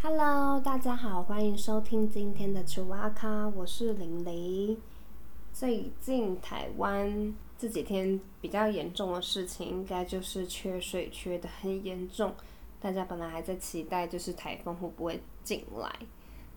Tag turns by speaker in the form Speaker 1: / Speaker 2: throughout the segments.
Speaker 1: Hello，大家好，欢迎收听今天的楚阿卡，我是玲玲。最近台湾这几天比较严重的事情，应该就是缺水缺的很严重。大家本来还在期待，就是台风会不会进来，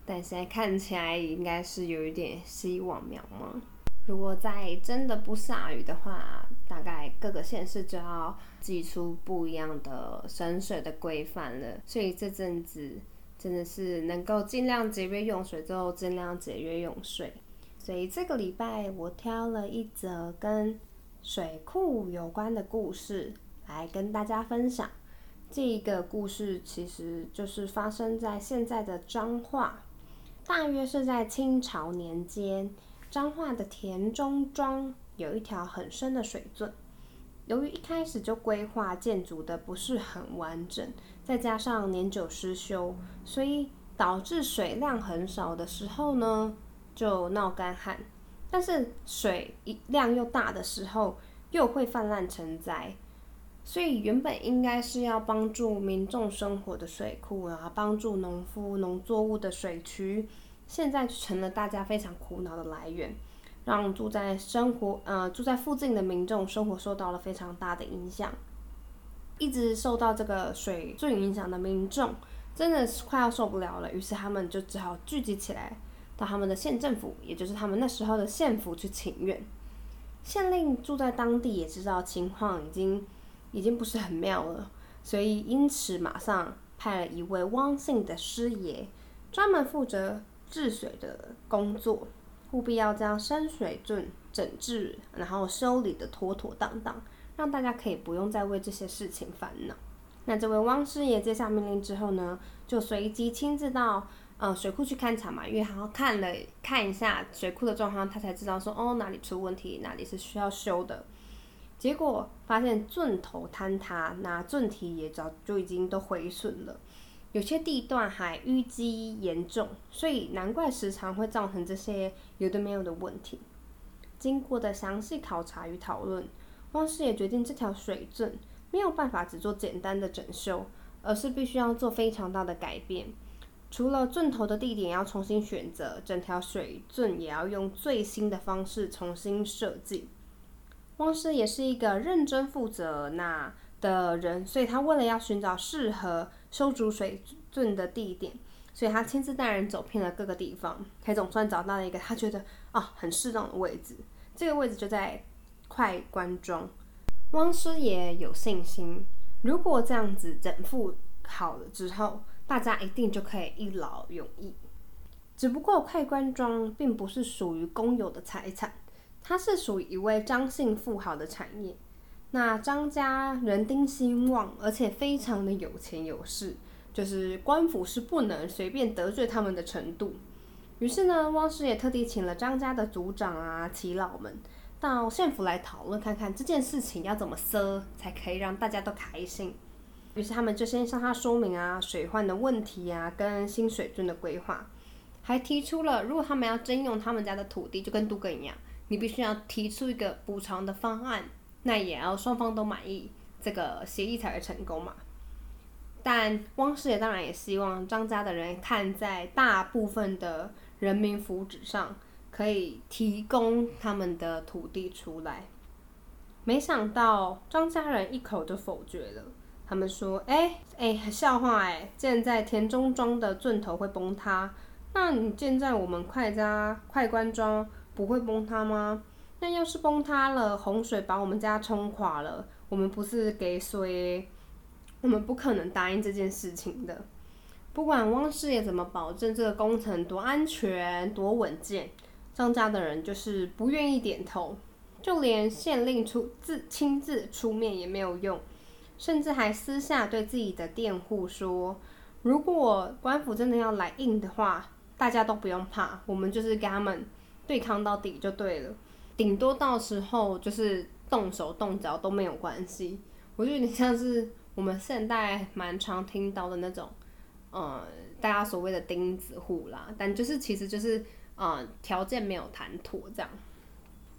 Speaker 1: 但现在看起来应该是有一点希望渺茫。如果再真的不下雨的话，大概各个县市就要寄出不一样的省水的规范了。所以这阵子真的是能够尽量节约用水，就尽量节约用水。所以这个礼拜我挑了一则跟水库有关的故事来跟大家分享。这一个故事其实就是发生在现在的彰化，大约是在清朝年间，彰化的田中庄有一条很深的水圳。由于一开始就规划建筑的不是很完整，再加上年久失修，所以导致水量很少的时候呢，就闹干旱。但是水一量又大的时候，又会泛滥成灾。所以原本应该是要帮助民众生活的水库啊，帮助农夫农作物的水渠，现在成了大家非常苦恼的来源，让住在生活呃住在附近的民众生活受到了非常大的影响。一直受到这个水最影响的民众，真的是快要受不了了，于是他们就只好聚集起来，到他们的县政府，也就是他们那时候的县府去请愿。县令住在当地也知道情况已经。已经不是很妙了，所以因此马上派了一位汪姓的师爷，专门负责治水的工作，务必要将深水圳整治，然后修理的妥妥当当，让大家可以不用再为这些事情烦恼。那这位汪师爷接下命令之后呢，就随即亲自到呃水库去勘察嘛，因为他看了看一下水库的状况，他才知道说哦哪里出问题，哪里是需要修的。结果发现圳头坍塌，那圳体也早就已经都毁损了，有些地段还淤积严重，所以难怪时常会造成这些有的没有的问题。经过的详细考察与讨论，汪师也决定这条水圳没有办法只做简单的整修，而是必须要做非常大的改变。除了圳头的地点要重新选择，整条水圳也要用最新的方式重新设计。汪师也是一个认真负责那的人，所以他为了要寻找适合修筑水圳的地点，所以他亲自带人走遍了各个地方，才总算找到了一个他觉得啊很适当的位置。这个位置就在快关庄。汪师也有信心，如果这样子整复好了之后，大家一定就可以一劳永逸。只不过快关庄并不是属于公有的财产。它是属于一位张姓富豪的产业，那张家人丁兴旺，而且非常的有钱有势，就是官府是不能随便得罪他们的程度。于是呢，汪师也特地请了张家的族长啊、耆老们到县府来讨论，看看这件事情要怎么赊才可以让大家都开心。于是他们就先向他说明啊水患的问题啊，跟新水圳的规划，还提出了如果他们要征用他们家的土地，就跟都根一样。你必须要提出一个补偿的方案，那也要双方都满意，这个协议才会成功嘛。但汪师爷当然也希望张家的人看在大部分的人民福祉上，可以提供他们的土地出来。没想到张家人一口就否决了，他们说：“哎哎，笑话哎，建在田中庄的圳头会崩塌，那你建在我们快家快关庄？”不会崩塌吗？那要是崩塌了，洪水把我们家冲垮了，我们不是给谁？我们不可能答应这件事情的。不管汪师爷怎么保证这个工程多安全、多稳健，张家的人就是不愿意点头，就连县令出自亲自出面也没有用，甚至还私下对自己的佃户说：“如果官府真的要来硬的话，大家都不用怕，我们就是给他们。”对抗到底就对了，顶多到时候就是动手动脚都没有关系。我就有点像是我们现代蛮常听到的那种，呃，大家所谓的钉子户啦。但就是其实就是，呃，条件没有谈妥这样。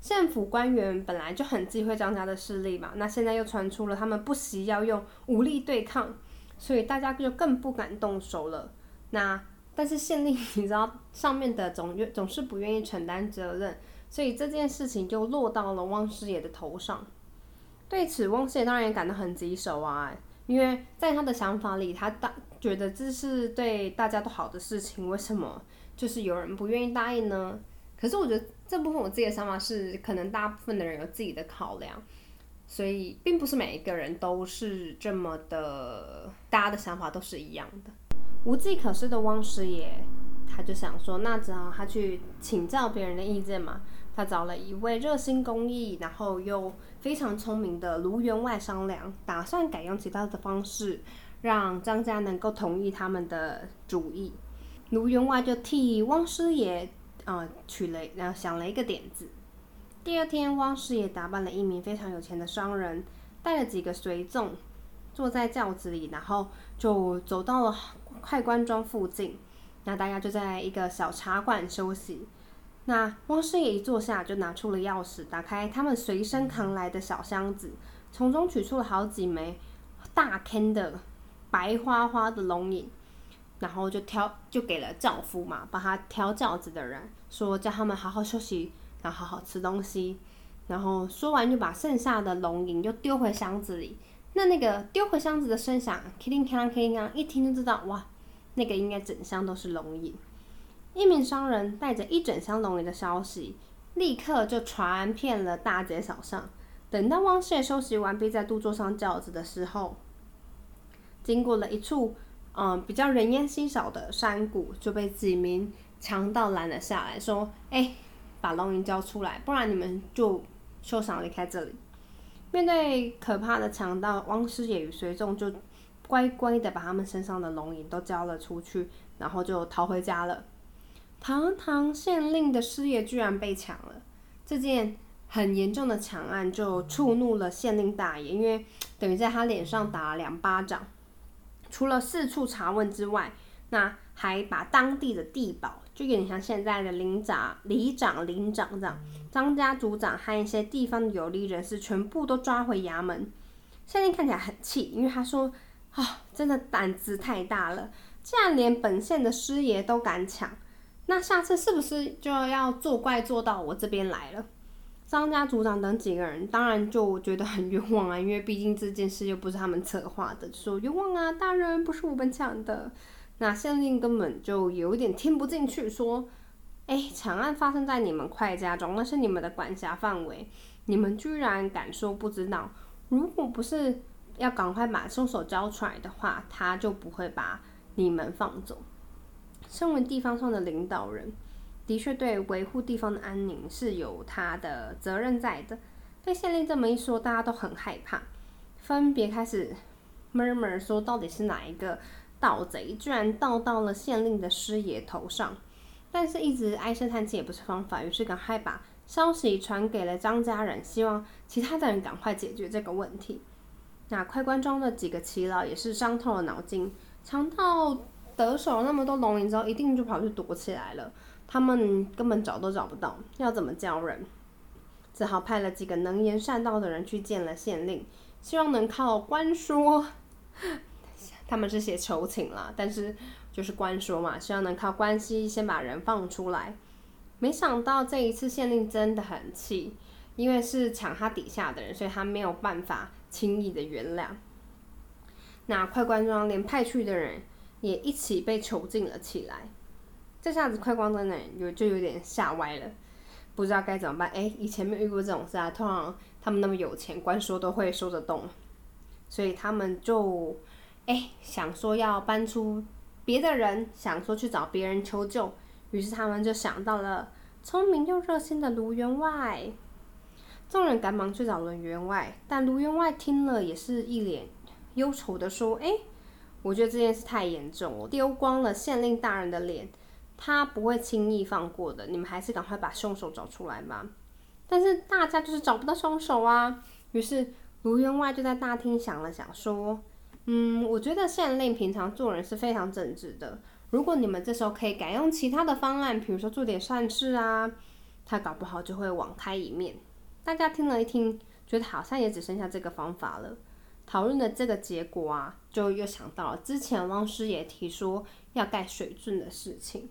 Speaker 1: 县府官员本来就很忌讳张家的势力嘛，那现在又传出了他们不惜要用武力对抗，所以大家就更不敢动手了。那但是县令你知道上面的总愿总是不愿意承担责任，所以这件事情就落到了汪师爷的头上。对此，汪师爷当然也感到很棘手啊，因为在他的想法里，他大觉得这是对大家都好的事情，为什么就是有人不愿意答应呢？可是我觉得这部分我自己的想法是，可能大部分的人有自己的考量，所以并不是每一个人都是这么的，大家的想法都是一样的。无计可施的汪师爷，他就想说，那只好他去请教别人的意见嘛。他找了一位热心公益，然后又非常聪明的卢员外商量，打算改用其他的方式，让张家能够同意他们的主意。卢员外就替汪师爷啊取了，然后想了一个点子。第二天，汪师爷打扮了一名非常有钱的商人，带了几个随从，坐在轿子里，然后就走到了快官庄附近。那大家就在一个小茶馆休息。那汪师爷一坐下，就拿出了钥匙，打开他们随身扛来的小箱子，从中取出了好几枚大坑的白花花的龙影，然后就挑就给了轿夫嘛，帮他挑轿子的人，说叫他们好好休息，然后好好吃东西，然后说完就把剩下的龙银又丢回箱子里。那那个丢回箱子的声响，kling kling kling，一听就知道，哇，那个应该整箱都是龙银。一名商人带着一整箱龙银的消息，立刻就传遍了大街小巷。等到汪谢休息完毕，在都坐上轿子的时候，经过了一处嗯比较人烟稀少的山谷，就被几名强盗拦了下来，说：“哎，把龙银交出来，不然你们就休想离开这里。”面对可怕的强盗，汪师爷与随众就乖乖的把他们身上的龙银都交了出去，然后就逃回家了。堂堂县令的师爷居然被抢了，这件很严重的抢案就触怒了县令大爷，因为等于在他脸上打了两巴掌。除了四处查问之外，那还把当地的地保，就有点像现在的领长、里长、领长这样，张家族长和一些地方的有利人士全部都抓回衙门。县令看起来很气，因为他说：“啊，真的胆子太大了，竟然连本县的师爷都敢抢。”那下次是不是就要作怪做到我这边来了？张家族长等几个人当然就觉得很冤枉啊，因为毕竟这件事又不是他们策划的，说冤枉啊，大人不是我们抢的。那县令根本就有点听不进去，说：“哎，抢案发生在你们快家庄，那是你们的管辖范围，你们居然敢说不知道？如果不是要赶快把凶手交出来的话，他就不会把你们放走。”身为地方上的领导人，的确对维护地方的安宁是有他的责任在的。被县令这么一说，大家都很害怕，分别开始 murmur 说，到底是哪一个盗贼，居然盗到了县令的师爷头上？但是，一直唉声叹气也不是方法，于是赶快把消息传给了张家人，希望其他的人赶快解决这个问题。那快官庄的几个耆老也是伤透了脑筋，强盗。得手那么多龙鳞之后，一定就跑去躲起来了。他们根本找都找不到，要怎么教人？只好派了几个能言善道的人去见了县令，希望能靠官说，他们是写求情啦，但是就是官说嘛，希望能靠关系先把人放出来。没想到这一次县令真的很气，因为是抢他底下的人，所以他没有办法轻易的原谅。那快官庄连派去的人。也一起被囚禁了起来，这下子快光灯呢有就有点吓歪了，不知道该怎么办。哎，以前没遇过这种事啊，通常他们那么有钱，官说都会说得动，所以他们就哎想说要搬出别的人，想说去找别人求救，于是他们就想到了聪明又热心的卢员外。众人赶忙去找卢员外，但卢员外听了也是一脸忧愁的说：“哎。”我觉得这件事太严重了，丢光了县令大人的脸，他不会轻易放过的。你们还是赶快把凶手找出来吧。但是大家就是找不到凶手啊。于是卢员外就在大厅想了想，说：“嗯，我觉得县令平常做人是非常正直的。如果你们这时候可以改用其他的方案，比如说做点善事啊，他搞不好就会网开一面。”大家听了一听，觉得好像也只剩下这个方法了。讨论的这个结果啊，就又想到了之前汪师爷提说要盖水圳的事情，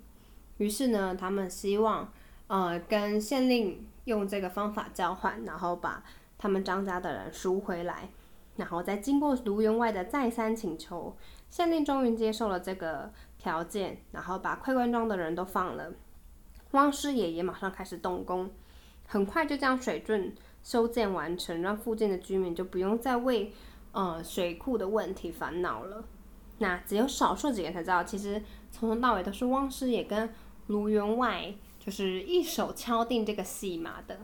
Speaker 1: 于是呢，他们希望呃跟县令用这个方法交换，然后把他们张家的人赎回来，然后再经过卢员外的再三请求，县令终于接受了这个条件，然后把快官庄的人都放了。汪师爷也马上开始动工，很快就将水圳修建完成，让附近的居民就不用再为呃水库的问题烦恼了。那只有少数几个人才知道，其实从头到尾都是汪师爷跟卢员外就是一手敲定这个戏码的。